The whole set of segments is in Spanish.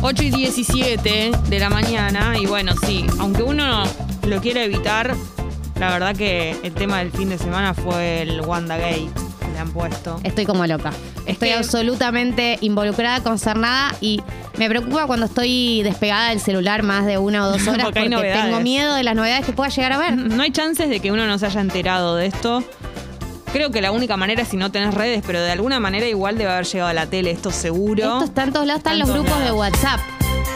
8 y 17 de la mañana y bueno, sí, aunque uno lo quiera evitar, la verdad que el tema del fin de semana fue el WandaGate que le han puesto. Estoy como loca. Es Estoy que- absolutamente involucrada, concernada y me preocupa cuando estoy despegada del celular más de una o dos horas Porque hay porque novedades. tengo miedo de las novedades que pueda llegar a ver. No hay chances de que uno no se haya enterado de esto. Creo que la única manera es si no tenés redes, pero de alguna manera igual debe haber llegado a la tele, esto seguro. Esto está en todos lados, están los grupos de. WhatsApp.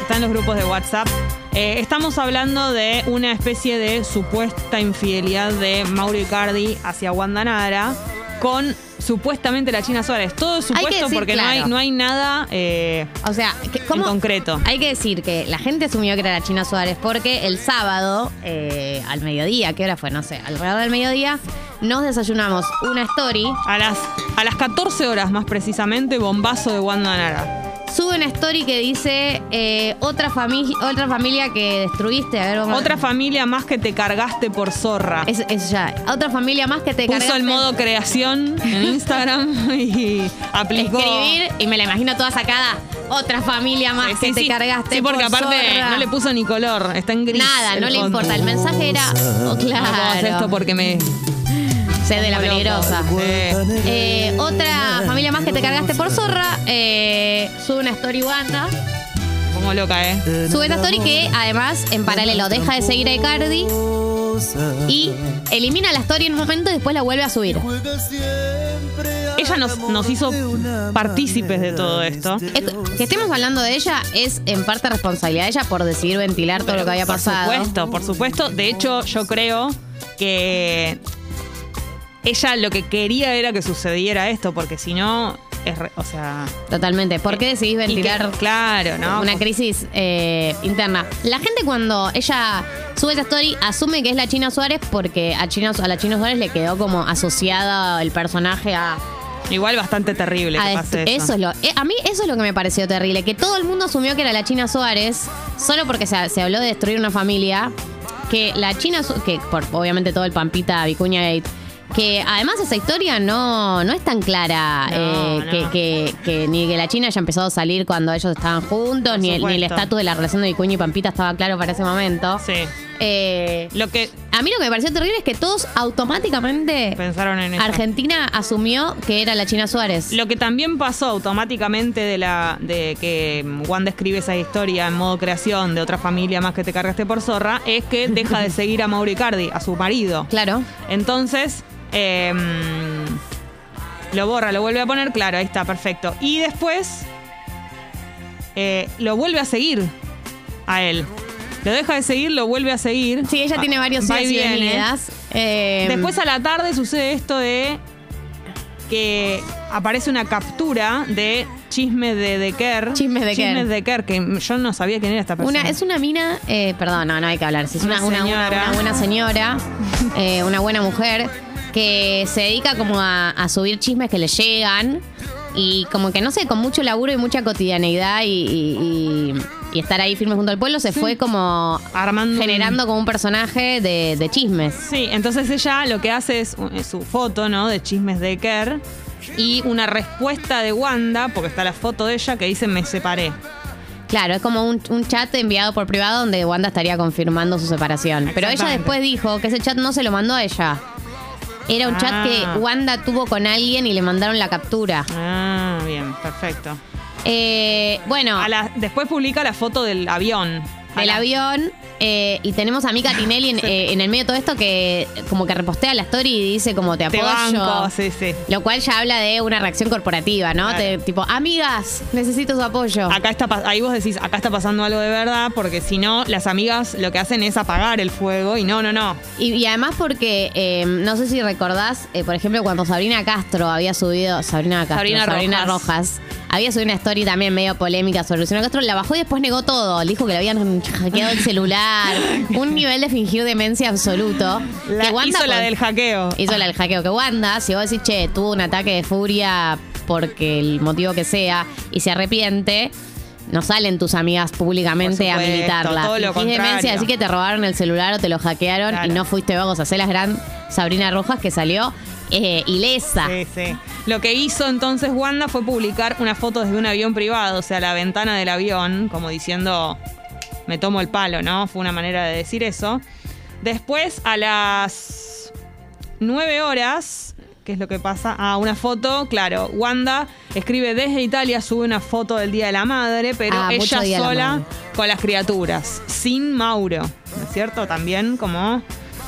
Está en los grupos de WhatsApp. Eh, estamos hablando de una especie de supuesta infidelidad de Mauro Icardi hacia Wanda Nara con supuestamente la China Suárez. Todo es que supuesto decir porque no, hay, no hay nada eh, O sea, en concreto. Hay que decir que la gente asumió que era la China Suárez porque el sábado, eh, al mediodía, ¿qué hora fue? No sé, alrededor del mediodía, nos desayunamos una story. A las, a las 14 horas más precisamente, bombazo de Wanda Nara. Sube una story que dice eh, otra, familia otra familia que destruiste. A ver, vamos a- Otra familia más que te cargaste por zorra. Es, es ya. Otra familia más que te Puso cargaste. el modo creación en Instagram y aplicó. escribir y me la imagino toda sacada. Otra familia más Sí, que sí, te sí. cargaste. Sí, porque por aparte zorra. no le puso ni color, está en gris. Nada, no le importa. El mensaje era. Oh, No puedo hacer claro. esto porque me. Sé de la loco. peligrosa. Sí. Eh, otra familia más que te cargaste por zorra. eh, sube una story Wanda. Como loca, ¿eh? Sube una story que además en paralelo deja de seguir a Icardi y elimina la story en un momento y después la vuelve a subir. Ella nos, nos hizo partícipes de todo esto. Es- Que estemos hablando de ella es en parte responsabilidad de ella por decidir ventilar todo lo que había pasado. Por supuesto, por supuesto. De hecho, yo creo que ella lo que quería era que sucediera esto, porque si no, es re- o sea. Totalmente. ¿Por qué decidís y que- ventilar claro, ¿no? una crisis eh, interna? La gente cuando ella sube esa story asume que es la China Suárez porque a, China, a la China Suárez le quedó como asociada el personaje a... Igual bastante terrible que pase eso. eso es lo, eh, a mí eso es lo que me pareció terrible, que todo el mundo asumió que era la China Suárez solo porque se, se habló de destruir una familia, que la China, que por obviamente todo el Pampita Vicuña Gate, que además esa historia no, no es tan clara, No, eh, no. Que, que- que ni que la China haya empezado a salir cuando ellos estaban juntos, ni el, ni el estatus de la relación de Vicuña y Pampita estaba claro para ese momento. Sí. Eh, Lo que a mí lo que me pareció terrible es que todos automáticamente... pensaron en eso. Argentina asumió que era la China Suárez. Lo que también pasó automáticamente de la de que Wanda escribe esa historia en modo creación de otra familia más que te cargaste por zorra es que deja de seguir a Mauro Icardi, a su marido. Claro. Entonces, eh, lo borra, lo vuelve a poner, claro, ahí está, perfecto. Y después eh, lo vuelve a seguir a él. Lo deja de seguir, lo vuelve a seguir. Sí, ella tiene varios Va y venidas. Eh, Después a la tarde sucede esto de que aparece una captura de chismes de Decker. Chismes de Chismes Kerr. de Kerr, que yo no sabía quién era esta persona. una, es una mina, eh, perdón, no, no hay que hablar. Es una buena señora, eh, una buena mujer, que se dedica como a, a subir chismes que le llegan y como que no sé, con mucho laburo y mucha cotidianeidad y, y- y- y estar ahí firme junto al pueblo, se fue como Armando un- generando como un personaje de, de chismes. Sí, entonces ella lo que hace es es su foto, ¿no? De chismes de Kerr y una respuesta de Wanda, porque está la foto de ella que dice me separé. Claro, es como un, un chat enviado por privado donde Wanda estaría confirmando su separación. Pero ella después dijo que ese chat no se lo mandó a ella. Era un chat Ah. que Wanda tuvo con alguien y le mandaron la captura. Ah, bien, perfecto. Eh, bueno, A la- después publica la foto del avión. Del avión. eh, y tenemos a Mika Tinelli en, eh, en el medio de todo esto que como que repostea la story y dice como te Te apoyo. banco, sí, sí. Lo cual ya habla de una reacción corporativa, ¿no? Claro. Te- tipo, amigas, necesito su apoyo. Acá está, ahí vos decís, acá está pasando algo de verdad, porque si no, las amigas lo que hacen es apagar el fuego y no, no, no. Y, y además porque, eh, no sé si recordás, eh, por ejemplo, cuando Sabrina Castro había subido, Sabrina Castro, Sabrina, Rojas. Había subido una story también medio polémica sobre Luciano Castro, la bajó y después negó todo, le dijo que le habían hackeado el celular, un nivel de fingir demencia absoluto. La, que Wanda hizo la del hackeo. Hizo la del hackeo. Que Wanda, si vos decís, che, tuvo un ataque de furia porque el motivo que sea y se arrepiente, no salen tus amigas públicamente a militarla. todo lo Fingís demencia, así que te robaron el celular o te lo hackearon Claro. y no fuiste vos a hacer la gran Sabrina Rojas que salió eh, ilesa. Sí, sí. Lo que hizo entonces Wanda fue publicar una foto desde un avión privado, o sea, la ventana del avión, como diciendo, me tomo el palo, ¿no? Fue una manera de decir eso. Después, a las 9 horas, ¿qué es lo que pasa? Ah, una foto, claro, Wanda escribe desde Italia, sube una foto del Día de la Madre, pero Ah, ella la sola con las criaturas, sin Mauro, ¿no es cierto? También como...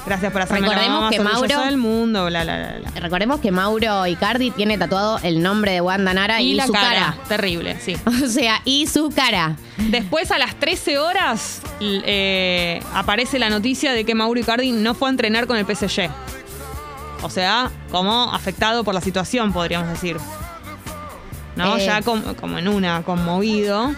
Gracias por hacerme la Recordemos que Mauro- del mundo, bla, bla, bla, bla. Recordemos que Mauro Icardi tiene tatuado el nombre de Wanda Nara y, Y, la su cara. cara. Terrible, sí. O sea, y su cara. Después, a las 13 horas, eh, aparece la noticia de que Mauro Icardi no fue a entrenar con el PSG. O sea, como afectado por la situación, podríamos decir. ¿No? Eh. Ya com- como en una, conmovido.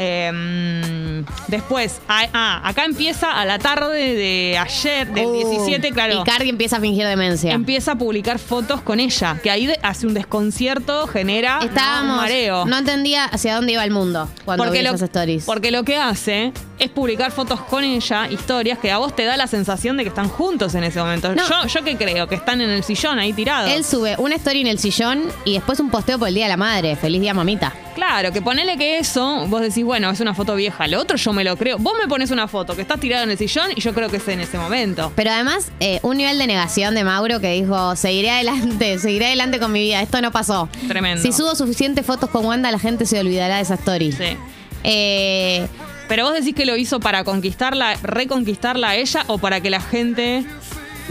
Eh, después, ah, ah, acá empieza a la tarde de ayer, del Uh, 17, claro. Icardi empieza a fingir demencia. Empieza a publicar fotos con ella, que ahí hace un desconcierto, genera. Estábamos. un mareo. No entendía hacia dónde iba el mundo cuando vi lo, esas stories. porque lo que hace es publicar fotos con ella, historias que a vos te da la sensación de que están juntos en ese momento. No. Yo, yo que creo que están en el sillón ahí tirados. Él sube una story en el sillón y después un posteo por el Día de la Madre. Feliz día, mamita. Claro, que ponele que eso, vos decís, bueno, es una foto vieja. Lo otro yo me lo creo. Vos me pones una foto que estás tirado en el sillón y yo creo que es en ese momento. Pero además, eh, un nivel de negación de Mauro que dijo, seguiré adelante, seguiré adelante con mi vida. Esto no pasó. Tremendo. Si subo suficientes fotos con Wanda, la gente se olvidará de esa story. Sí. Eh, Pero vos decís que lo hizo para conquistarla, reconquistarla a ella o para que la gente.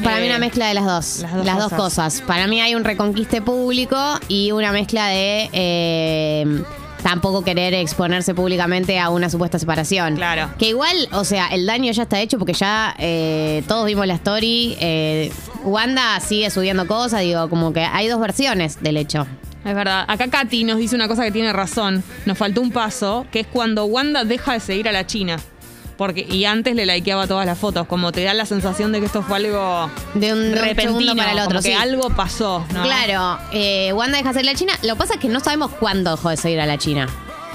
para eh, mí una mezcla de las dos. las dos dos cosas. Para mí hay un reconquiste público y una mezcla de eh, tampoco querer exponerse públicamente a una supuesta separación. Claro. Que igual, o sea, el daño ya está hecho porque ya eh, todos vimos la story. eh, Wanda sigue subiendo cosas, digo, como que hay dos versiones del hecho. Es verdad. Acá Katy nos dice una cosa que tiene razón. Nos faltó un paso, que es cuando Wanda deja de seguir a la China. Porque, y antes le likeaba todas las fotos, como te da la sensación de que esto fue algo De un, de un repentino, segundo para el otro. como que sí. algo pasó, ¿no? Claro, eh, Wanda deja de ser la China. Lo que pasa es que no sabemos cuándo dejó de seguir a la China.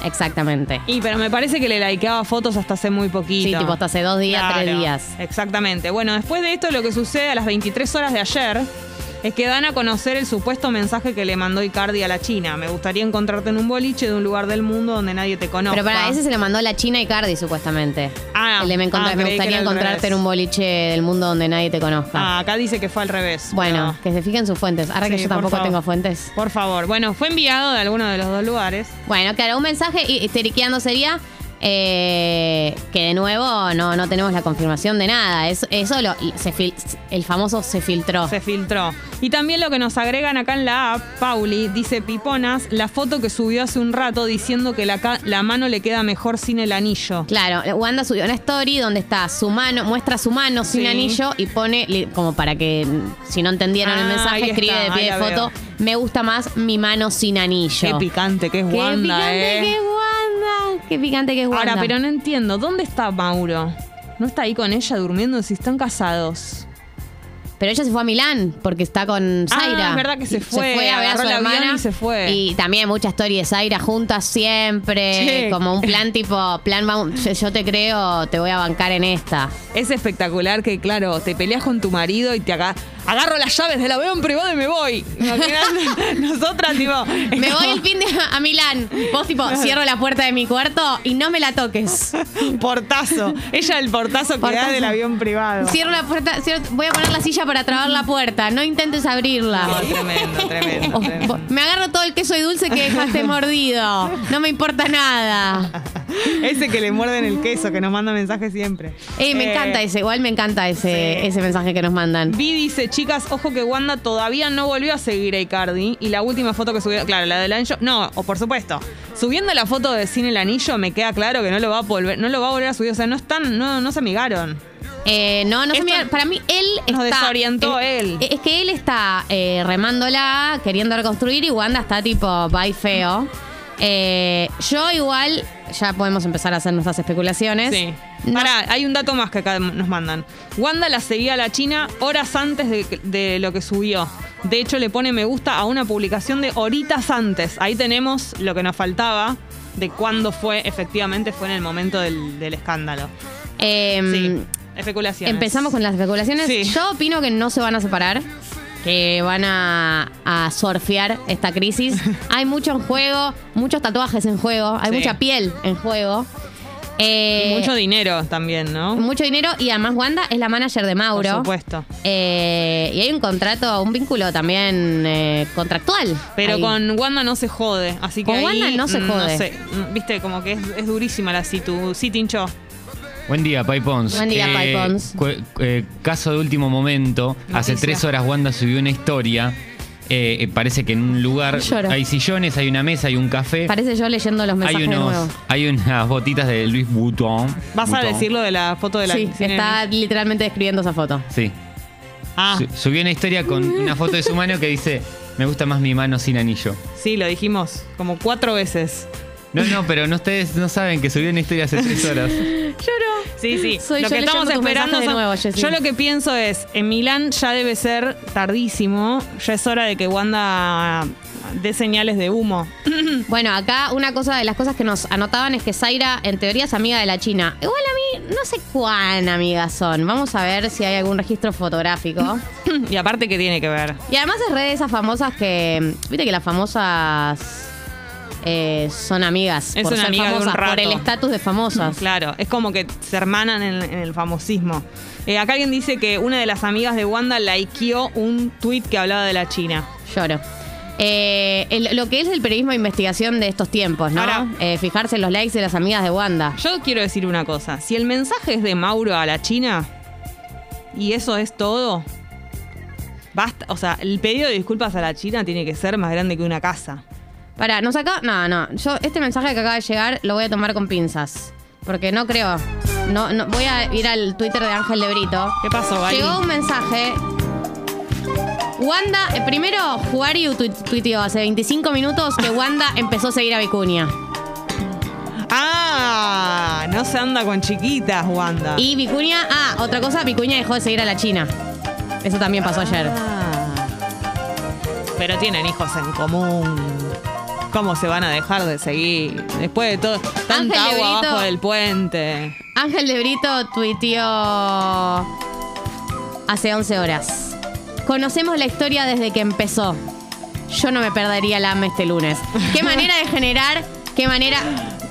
Exactamente. Y pero me parece que le likeaba fotos hasta hace muy poquito. Sí, tipo hasta hace dos días, tres días. Exactamente. Bueno, después de esto lo que sucede a las 23 horas de ayer es que dan a conocer el supuesto mensaje que le mandó Icardi a la China. Me gustaría encontrarte en un boliche de un lugar del mundo donde nadie te conozca. Pero para ese se lo mandó la China y Cardi, supuestamente. Ah, El de me, ah, me gustaría encontrarte en un boliche del mundo donde nadie te conozca. Ah, acá dice que fue al revés. bueno, pero- que se fijen sus fuentes. Ahora que yo tampoco favor. tengo fuentes. Por favor. Bueno, fue enviado de alguno de los dos lugares. Bueno, claro, un mensaje y sería eh, que de nuevo no, no tenemos la confirmación de nada. Eso, eso lo- se fil- el famoso se filtró. Se filtró. Y también lo que nos agregan acá en la app, Pauli, dice Piponas, la foto que subió hace un rato diciendo que la, la mano le queda mejor sin el anillo. Claro, Wanda subió una story donde está su mano, muestra su mano sin Sí. anillo y pone, como para que si no entendieron el Ah, mensaje, escribe está, de pie de foto, veo. me gusta más mi mano sin anillo. Qué picante que es Qué Wanda, picante eh. que es. Qué picante que es Wanda. Ahora, pero no entiendo, ¿dónde está Mauro? ¿No está ahí con ella durmiendo si están casados? Pero ella se fue a Milán porque está con Ah, Zaira. es verdad que se Y fue, a ver a su hermana. y se fue. Y también mucha historia de Zaira juntas siempre. Sí. Como un plan tipo, plan, yo te creo, te voy a bancar en esta. Es espectacular que, claro, te peleas con tu marido y te aga- agarro las llaves del avión privado y me voy. Nosotras, tipo. Me como- voy el fin de a Milán. Vos tipo, cierro la puerta de mi cuarto y no me la toques. Portazo. Ella el portazo que da Portazo. del avión privado. Cierro la puerta, cierro- voy a poner la silla para trabar la puerta. No intentes abrirla. No, tremendo, tremendo, Oh, tremendo. me agarro todo el queso y dulce que dejaste mordido. No me importa nada. Ese que le muerden el queso, que nos manda mensajes siempre. Ey, me Eh, encanta ese, igual me encanta ese, sí. ese mensaje que nos mandan. Vi dice, chicas, ojo que Wanda todavía no volvió a seguir a Icardi. Y la última foto que subió, claro, la del anillo. No, o por supuesto. Subiendo la foto de Sin el Anillo, me queda claro que no lo va a volver, no lo va a volver a subir. O sea, no están, no, no se amigaron. Eh, no, no Esto mira, para mí él nos está. desorientó él. Es que él está eh, remándola, queriendo reconstruir y Wanda está tipo, bye feo. Eh, yo igual, ya podemos empezar a hacer nuestras especulaciones. Sí. No- Pará, hay un dato más que acá nos mandan. Wanda la seguía a la China horas antes de, de lo que subió. De hecho, le pone me gusta a una publicación de horitas antes. Ahí tenemos lo que nos faltaba. de cuándo fue, efectivamente fue en el momento del, del escándalo. Em, Sí, especulaciones. Empezamos con las especulaciones. Sí. Yo opino que no se van a separar, que van a, a surfear esta crisis. hay mucho en juego, muchos tatuajes en juego, hay Sí. mucha piel en juego. Eh, mucho dinero también, ¿no? mucho dinero y además Wanda es la manager de Por Mauro. supuesto. Eh, y hay un contrato, un vínculo también eh, contractual. Pero ahí. con Wanda no se jode, así que Con ahí, Wanda no se mm, jode. sé, mm, viste, como que es, es durísima la situ. Sí, tincho. Buen día, Pai Pons. Buen día, Pai Pons. cu- eh, caso de último momento. Hace tres horas Wanda subió una historia. Eh, eh, parece que en un lugar Lloro. hay sillones, hay una mesa, hay un café. Parece yo leyendo los mensajes Hay, de unos, nuevo. hay unas botitas de Louis Vuitton. ¿Vas a decirlo de la foto de la Sí, Cine- está literalmente describiendo esa foto. Sí. Ah, Su- subió una historia con una foto de su mano que dice: Me gusta más mi mano sin anillo. sí, lo dijimos como cuatro veces. No, no, pero no, ustedes no saben que subió una historia hace tres horas. Lloro. Sí, sí. Soy lo yo que estamos esperando de son- nuevo, Jessy. Yo lo que pienso es, en Milán ya debe ser tardísimo, ya es hora de que Wanda dé señales de humo. Bueno, acá una cosa de las cosas que nos anotaban es que Zaira en teoría es amiga de la China. Igual a mí no sé cuán amigas son. Vamos a ver si hay algún registro fotográfico. y aparte, ¿qué tiene que ver? Y además es re de esas famosas que. Viste que las famosas eh, son amigas. Es por una ser amiga de un famosas, por el estatus de famosas. Claro, es como que se hermanan en, en el famosismo. Eh, acá alguien dice que una de las amigas de Wanda likeó un tweet que hablaba de la China. Lloro. Eh, el- lo que es el periodismo de investigación de estos tiempos, ¿no? Ahora- Eh, fijarse en los likes de las amigas de Wanda. Yo quiero decir una cosa, si el mensaje es de Mauro a la China y eso es todo, basta, o sea, el pedido de disculpas a la China tiene que ser más grande que una casa. Pará, nos acaba. No, no. Yo, este mensaje que acaba de llegar lo voy a tomar con pinzas. Porque no creo. No, no, voy a ir al Twitter de Ángel de Brito. ¿Qué pasó, Gali? Llegó un mensaje. Wanda, eh, primero, Juariu tu- tuiteó hace 25 minutos que Wanda empezó a seguir a Vicuña. Ah, no se anda con chiquitas, Wanda. Y Vicuña, ah, otra cosa, Vicuña dejó de seguir a la China. Eso también pasó ayer. Ah. Pero tienen hijos en común. ¿Cómo se van a dejar de seguir? Después de todo, tanta Ángel agua abajo del puente. Ángel de Brito tuiteó hace 11 horas. Conocemos la historia desde que empezó. Yo no me perdería la AME este lunes. Qué manera de generar, qué manera,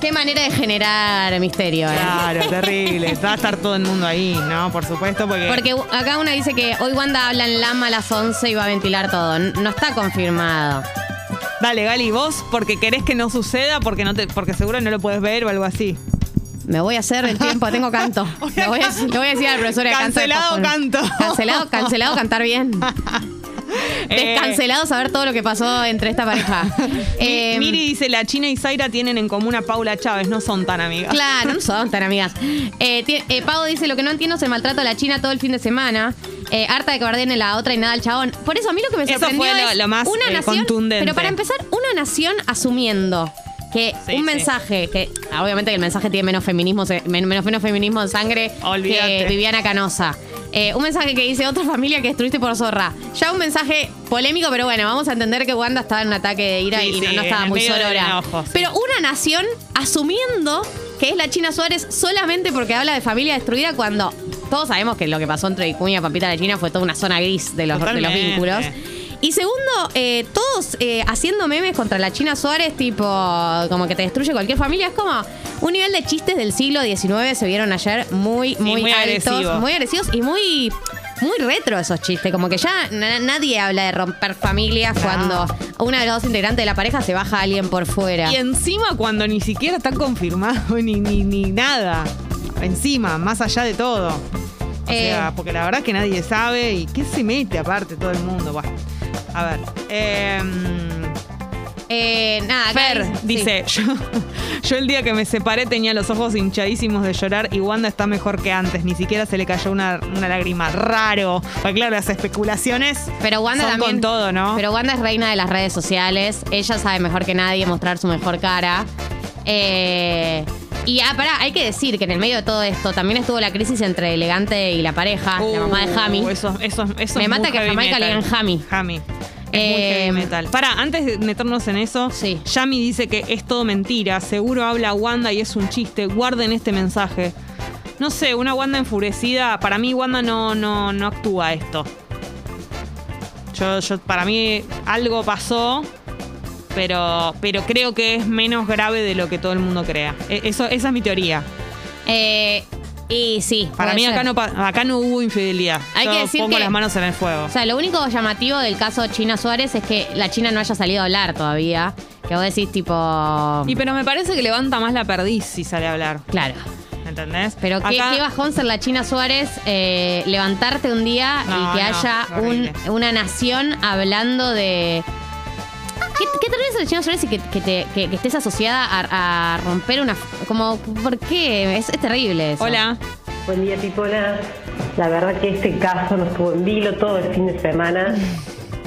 qué manera de generar misterio. ¿eh? Claro, terrible. Va a estar todo el mundo ahí, ¿no? Por supuesto, porque. Porque acá una dice que hoy Wanda habla en Lama a las 11 y va a ventilar todo. No está confirmado. Dale, Gali, vos porque querés que no suceda, porque no te, porque seguro no lo puedes ver o algo así. Me voy a hacer el tiempo, tengo canto. Le voy a, le voy a decir al profesor de Cancelado canto. Cancelado, cancelado cantar bien. Eh, Descancelado saber todo lo que pasó entre esta pareja. Eh, Miri dice, la China y Zaira tienen en común a Paula Chávez, no son tan amigas. Claro, no son tan amigas. Eh, eh, Pau dice, lo que no entiendo es el maltrato a la China todo el fin de semana. Eh, harta de que bardeen en la otra y nada al chabón. Por eso a mí lo que me Eso sorprendió fue lo- es lo más, una eh, nación, contundente. Pero para empezar, una nación asumiendo que Sí, un sí. mensaje, que obviamente que el mensaje tiene menos feminismo, se- men- menos, menos feminismo en sangre Olvídate. que Viviana Canosa. Eh, un mensaje que dice otra familia que destruiste por zorra. Ya un mensaje polémico, pero bueno, vamos a entender que Wanda estaba en un ataque de ira Sí, y sí, no, no en estaba el muy medio del sorora. enojo, sí. Pero una nación asumiendo que es la China Suárez solamente porque habla de familia destruida cuando todos sabemos que lo que pasó entre Vicuña y Pampita de la China fue toda una zona gris de los, de los vínculos. Y segundo, eh, todos eh, haciendo memes contra la China Suárez, tipo, como que te destruye cualquier familia. Es como un nivel de chistes del siglo XIX se vieron ayer muy, Sí, muy, muy altos, agresivos. muy agresivos y muy, muy retro esos chistes. Como que ya na- nadie habla de romper familias cuando una de los dos integrantes de la pareja se baja a alguien por fuera. Y encima cuando ni siquiera está confirmado ni, ni, ni nada. Encima, más allá de todo. O Eh. sea, porque la verdad es que nadie sabe y qué se mete aparte todo el mundo. Buah. A ver. em, Eh, nada, Fer dice, yo, yo el día que me separé tenía los ojos hinchadísimos de llorar y Wanda está mejor que antes. Ni siquiera se le cayó una, una lágrima. Raro. Porque claro, las especulaciones Pero Wanda son también. con todo, ¿no? Pero Wanda es reina de las redes sociales. Ella sabe mejor que nadie mostrar su mejor cara. Eh, y ah, pará, hay que decir que en el medio de todo esto también estuvo la crisis entre Elegante y la pareja, la mamá de Jami. Uh, Eso, eso, eso Me mata que a Jamaica le digan Jami. Jami. Es muy Eh, heavy metal. Para, antes de meternos en eso, Sí. Yami dice que es todo mentira. Seguro habla Wanda y es un chiste. Guarden este mensaje. No sé, una Wanda enfurecida. Para mí, Wanda no, no, no actúa esto. Yo, yo, para mí, algo pasó. Pero, pero creo que es menos grave de lo que todo el mundo crea. E- Eso, esa es mi teoría. Eh, y sí. Para mí ser. acá no, pa- acá no hubo infidelidad. Hay Yo que decir pongo que- las manos en el fuego. O sea, lo único llamativo del caso China Suárez es que la China no haya salido a hablar todavía. Que vos decís, tipo. Y pero me parece que levanta más la perdiz si sale a hablar. Claro. ¿Entendés? Pero qué, Acá- qué bajón ser la China Suárez, eh, levantarte un día No, y que no, haya un- horrible. una nación hablando de. ¿Qué, qué tal vez la China Suárez y que, que te- que- que estés asociada a, a romper una. Como, ¿por qué? Es, es terrible eso. Hola. Buen día, Pipola. La verdad que este caso nos tuvo en vilo todo el fin de semana.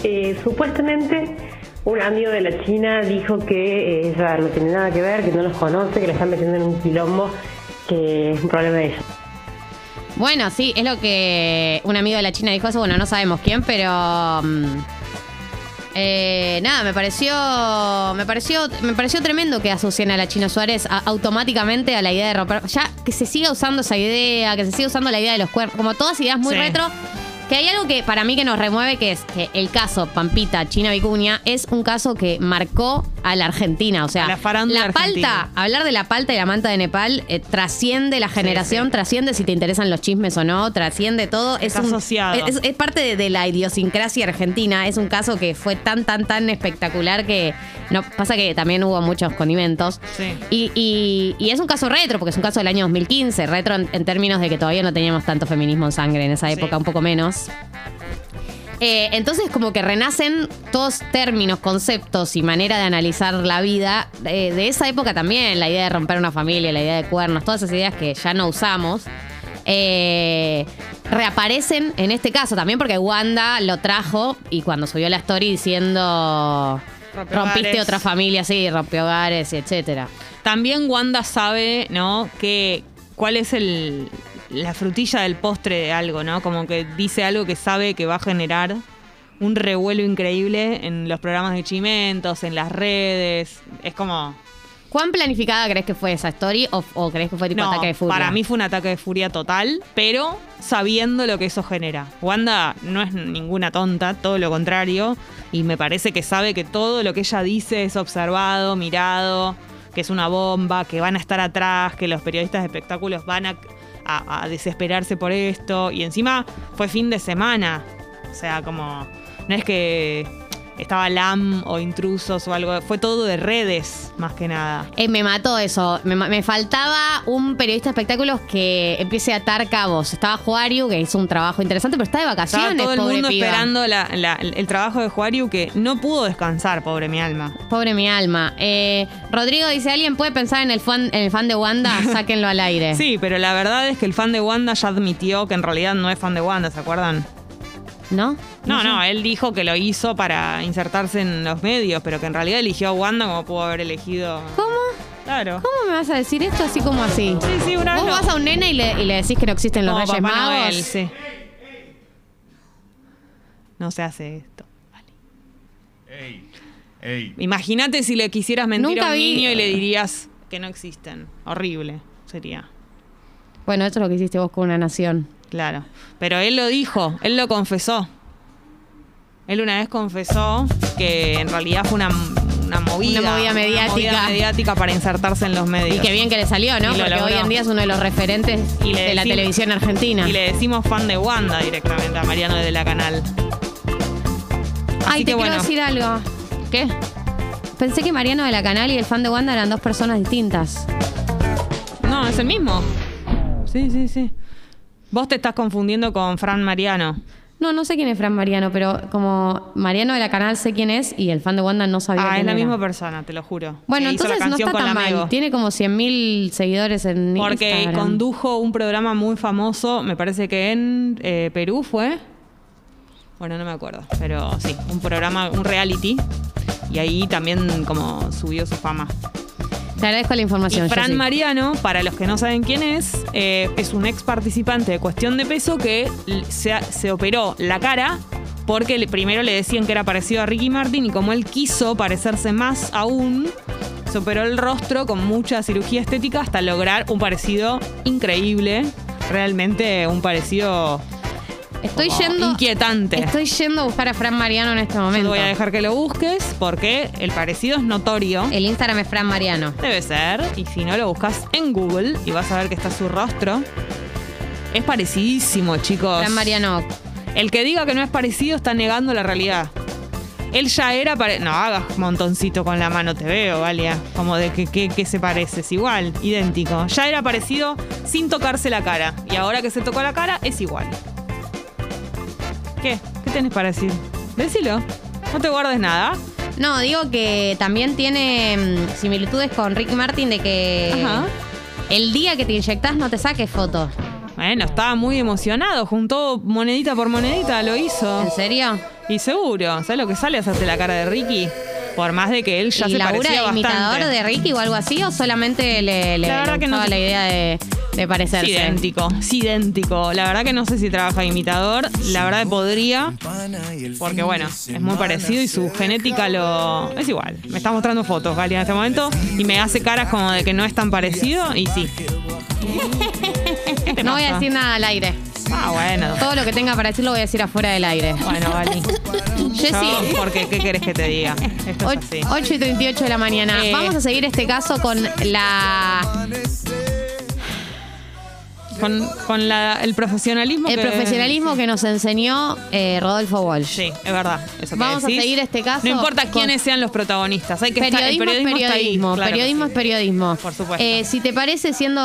Eh, supuestamente, un amigo de la China dijo que ella no tiene nada que ver, que no los conoce, que la están metiendo en un quilombo, que es un problema de ella. Bueno, sí, es lo que un amigo de la China dijo eso. Bueno, no sabemos quién, pero. mm, eh, nada, me pareció, me pareció, me pareció tremendo que asocien a la China Suárez a- automáticamente a la idea de romper. Ya que se siga usando esa idea, que se siga usando la idea de los cuerpos, como todas ideas muy Sí. retro. Que hay algo que para mí que nos remueve, que es que el caso Pampita China Vicuña es un caso que marcó a la Argentina. O sea, la la palta, hablar de la palta y la manta de Nepal eh, trasciende la generación, sí. trasciende si te interesan los chismes o no, trasciende todo. Está es un- asociado. Es, es parte de, de la idiosincrasia argentina. Es un caso que fue tan, tan, tan espectacular que no pasa que también hubo muchos condimentos. Sí. Y, y- y es un caso retro, porque es un caso del año 2015, retro en, en términos de que todavía no teníamos tanto feminismo en sangre en esa época, un poco menos. Eh, entonces como que renacen todos términos, conceptos y manera de analizar la vida eh, de esa época también, la idea de romper una familia, la idea de cuernos, todas esas ideas que ya no usamos. eh, reaparecen en este caso también porque Wanda lo trajo y cuando subió la story diciendo Rompió rompiste hogares". otra familia, sí, rompió hogares, y etcétera. También Wanda sabe, ¿no? Que cuál es el la frutilla del postre de algo, ¿no? Como que dice algo que sabe que va a generar un revuelo increíble en los programas de chimentos, en las redes. Es como ¿Cuán planificada crees que fue esa story o, o crees que fue tipo no, ataque de furia? para mí fue un ataque de furia total, pero sabiendo lo que eso genera. Wanda no es ninguna tonta, todo lo contrario, y me parece que sabe que todo lo que ella dice es observado, mirado, que es una bomba, que van a estar atrás, que los periodistas de espectáculos van a, a- desesperarse por esto, y encima fue fin de semana, o sea, como no es que estaba LAM o intrusos o algo, fue todo de redes más que nada. Eh, me mató eso. Me, faltaba un periodista de espectáculos que empiece a atar cabos. Estaba Juario, que hizo un trabajo interesante, pero está de vacaciones. Estaba todo el pobre mundo piba. esperando la- la- el trabajo de Juariu que no pudo descansar, pobre mi alma. Pobre mi alma. Eh, Rodrigo dice: ¿Alguien puede pensar en el fan, en el fan de Wanda? Sáquenlo al aire. Sí, pero la verdad es que el fan de Wanda ya admitió que en realidad no es fan de Wanda, ¿se acuerdan? ¿No? No, no, él dijo que lo hizo para insertarse en los medios, pero que en realidad eligió a Wanda como pudo haber elegido. ¿Cómo? Claro. ¿Cómo me vas a decir esto así como así? Sí, sí, una vez Vos lo- vas a un nene y le, y le decís que no existen los Como Reyes Papá Magos. Noel, sí. No se hace esto. Ey, ey. Imagínate si le quisieras mentir Nunca a un vi- niño y le dirías que no existen. Horrible sería. Bueno, esto es lo que hiciste vos con una nación. Claro. Pero él lo dijo, él lo confesó. Él una vez confesó que en realidad fue una, una movida. Una movida mediática. movida mediática para insertarse en los medios. Y qué bien que le salió, ¿no? Y lo Porque hoy en día es uno de los referentes Y le de la televisión argentina. Y le decimos fan de Wanda directamente a Mariano de la Canal. Ay, Así te que quiero bueno. decir algo. ¿Qué? Pensé que Mariano de la Canal y el fan de Wanda eran dos personas distintas. No, es el mismo. Sí, sí, sí. Vos te estás confundiendo con Fran Mariano. No, no sé quién es Fran Mariano, pero como Mariano de la Canal sé quién es y el fan de Wanda no sabía Ah, quién es la era. misma persona, te lo juro. Bueno, Que entonces no está tan mal. Tiene como 100.000 seguidores en Porque Instagram. condujo un programa muy famoso, me parece que en eh, Perú fue. Bueno, no me acuerdo, pero sí, un programa, un reality. Y ahí también como subió su fama. Te agradezco la información. Y Fran. Mariano, para los que no saben quién es, eh, es un ex participante de Cuestión de Peso que se, se operó la cara porque primero le decían que era parecido a Ricky Martin y como él quiso parecerse más aún, superó el rostro con mucha cirugía estética hasta lograr un parecido increíble. Realmente un parecido Estoy como yendo. inquietante. Estoy yendo a buscar a Fran Mariano en este Yo momento. te voy a dejar que lo busques porque el parecido es notorio. El Instagram es Fran Mariano. Debe ser. Y si no, lo buscas en Google y vas a ver que está su rostro. Es parecidísimo, chicos. Fran Mariano. El que diga que no es parecido está negando la realidad. Él ya era pare- No, hagas montoncito con la mano, te veo, Valia. Como de que, que- que se parece. Es igual, idéntico. Ya era parecido sin tocarse la cara. Y ahora que se tocó la cara, es igual. ¿Qué? ¿Qué tenés para decir? Decilo. No te guardes nada. No, digo que también tiene mm, similitudes con Ricky Martin de que Ajá. el día que te inyectás no te saques fotos. Bueno, estaba muy emocionado. Juntó monedita por monedita, lo hizo. ¿En serio? Y seguro. ¿Sabes lo que sale? Hacerte la cara de Ricky. Por más de que él ya ¿Y se labura parecía de imitador bastante. de Ricky o algo así? ¿O solamente le, le, La verdad le que no gustaba sé. la idea de, de Es parecerse? idéntico, es idéntico. La verdad que no sé si trabaja de imitador. La verdad que podría. Porque bueno, es muy parecido y su genética lo. Es igual. Me está mostrando fotos, Galia, en este momento. Y me hace caras como de que no es tan parecido. Y sí. ¿Qué te No voy a decir nada al aire. Ah, bueno. Todo lo que tenga para decir lo voy a decir afuera del aire. Bueno, Gali. Jessy, porque, ¿qué querés que te diga? Esto es así. 8 y 38 de la mañana. Eh. Vamos a seguir este caso con la Con, con la- el profesionalismo. el que- profesionalismo que nos enseñó eh, Rodolfo Walsh. Sí, es verdad. Eso que Vamos a seguir este caso No importa con- quiénes sean los protagonistas. Hay que estar- el Periodismo, periodismo, es ahí. periodismo, Claro periodismo sí. es periodismo. Por supuesto. Eh, si te parece, siendo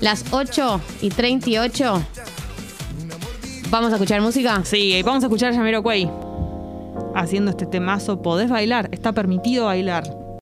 las 8 y 38, ¿vamos a escuchar música? Sí, vamos a escuchar a Yamiro Cuey haciendo este temazo. Podés bailar, está permitido bailar.